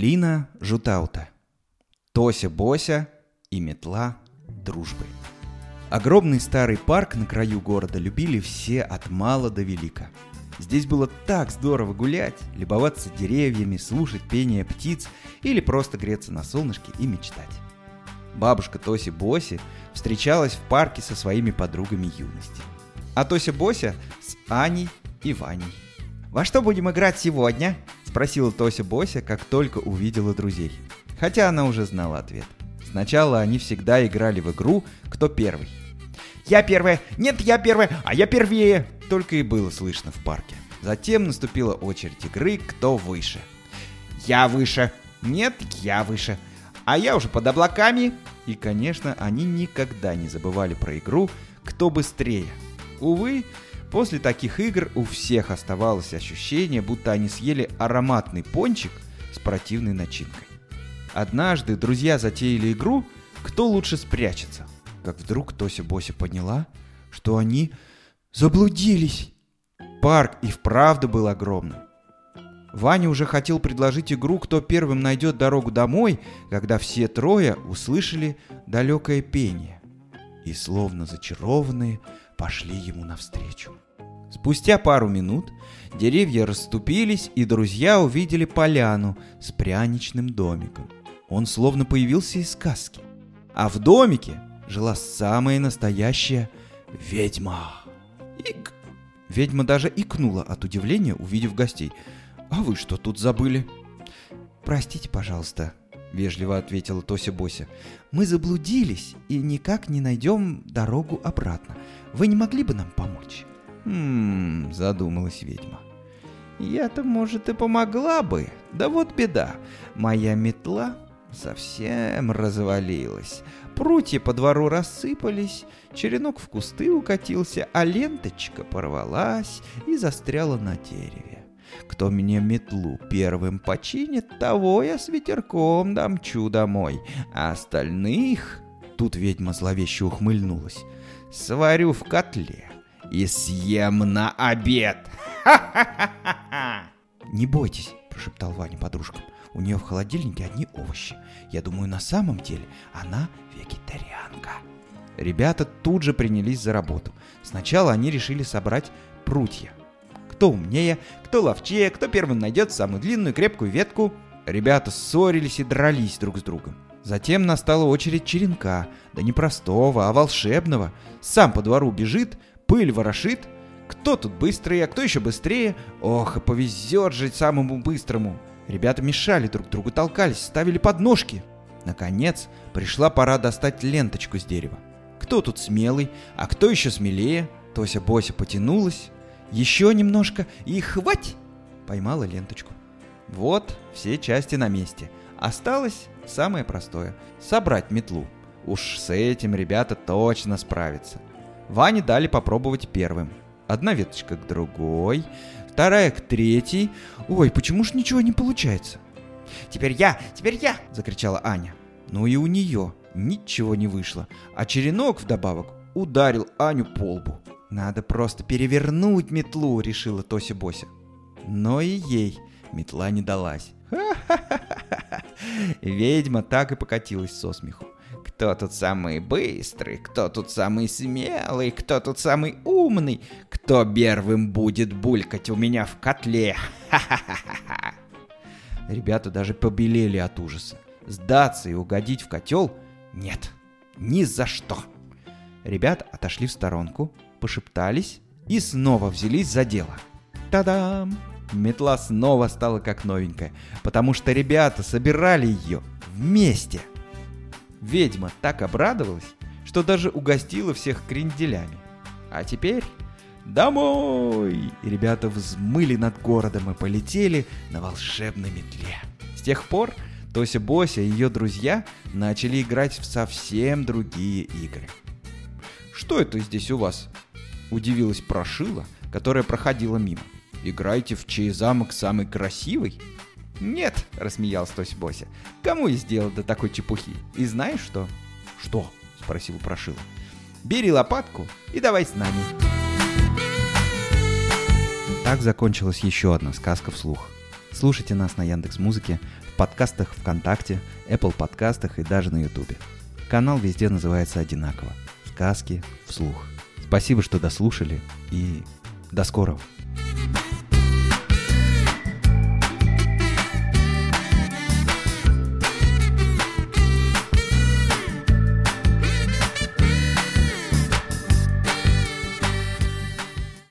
Лина Жутаута. Тося Бося и метла дружбы. Огромный старый парк на краю города любили все от мала до велика. Здесь было так здорово гулять, любоваться деревьями, слушать пение птиц или просто греться на солнышке и мечтать. Бабушка Тоси Боси встречалась в парке со своими подругами юности. А Тося Бося с Аней и Ваней. «Во что будем играть сегодня?» – спросила Тося Бося, как только увидела друзей. Хотя она уже знала ответ. Сначала они всегда играли в игру «Кто первый?». «Я первая!» «Нет, я первая! А я первее!» Только и было слышно в парке. Затем наступила очередь игры «Кто выше?». «Я выше!» «Нет, я выше!» «А я уже под облаками!» И, конечно, они никогда не забывали про игру «Кто быстрее?». Увы, после таких игр у всех оставалось ощущение, будто они съели ароматный пончик с противной начинкой. Однажды друзья затеяли игру «Кто лучше спрячется?», как вдруг Тося Бося поняла, что они заблудились. Парк и вправду был огромным. Ваня уже хотел предложить игру «Кто первым найдет дорогу домой», когда все трое услышали далекое пение и, словно зачарованные, пошли ему навстречу. Спустя пару минут деревья расступились, и друзья увидели поляну с пряничным домиком. Он словно появился из сказки. А в домике жила самая настоящая ведьма. Ик! Ведьма даже икнула от удивления, увидев гостей. «А вы что тут забыли?» «Простите, пожалуйста», — вежливо ответила Тося Бося. «Мы заблудились и никак не найдем дорогу обратно. Вы не могли бы нам помочь?» «Хм...» — задумалась ведьма. «Я-то, может, и помогла бы. Да вот беда. Моя метла совсем развалилась. Прутья по двору рассыпались, черенок в кусты укатился, а ленточка порвалась и застряла на дереве. Кто мне метлу первым починит, того я с ветерком дамчу домой, а остальных...» Тут ведьма зловеще ухмыльнулась. «Сварю в котле и съем на обед!» «Не бойтесь», — прошептал Ваня подружкам. У нее в холодильнике одни овощи. Я думаю, на самом деле она вегетарианка. Ребята тут же принялись за работу. Сначала они решили собрать прутья. Кто умнее, кто ловчее, кто первым найдет самую длинную крепкую ветку. Ребята ссорились и дрались друг с другом. Затем настала очередь черенка, да не простого, а волшебного. Сам по двору бежит, пыль ворошит. Кто тут быстрый, а кто еще быстрее? Ох, и повезет же самому быстрому. Ребята мешали друг другу, толкались, ставили подножки. Наконец, пришла пора достать ленточку с дерева. Кто тут смелый, а кто еще смелее? Тося Бося потянулась. Еще немножко и хвать! Поймала ленточку. Вот, все части на месте. Осталось самое простое — собрать метлу. Уж с этим ребята точно справятся. Ване дали попробовать первым. Одна веточка к другой, вторая к третьей. Ой, почему ж ничего не получается? «Теперь я! Теперь я!» — закричала Аня. Ну и у нее ничего не вышло, а черенок вдобавок ударил Аню по лбу. «Надо просто перевернуть метлу», — решила Тося Бося. Но и ей метла не далась. Ведьма так и покатилась со смеху. Кто тут самый быстрый, кто тут самый смелый, кто тут самый умный, кто первым будет булькать у меня в котле. Ха-ха-ха-ха. Ребята даже побелели от ужаса. Сдаться и угодить в котел? Нет, ни за что. Ребята отошли в сторонку, пошептались и снова взялись за дело. Та-дам! Метла снова стала как новенькая, потому что ребята собирали ее вместе. Ведьма так обрадовалась, что даже угостила всех кренделями. А теперь домой! И ребята взмыли над городом и полетели на волшебной метле. С тех пор Тося Бося и ее друзья начали играть в совсем другие игры. «Что это здесь у вас?» – удивилась Прошила, которая проходила мимо. «Играете в чей замок самый красивый?» «Нет», — рассмеялся Тося Бося. «Кому я сделал до такой чепухи? И знаешь что?» «Что?» — спросил Прошила. «Бери лопатку и давай с нами». Так закончилась еще одна сказка вслух. Слушайте нас на Яндекс Музыке, в подкастах ВКонтакте, Apple подкастах и даже на Ютубе. Канал везде называется одинаково. Сказки вслух. Спасибо, что дослушали и до скорого.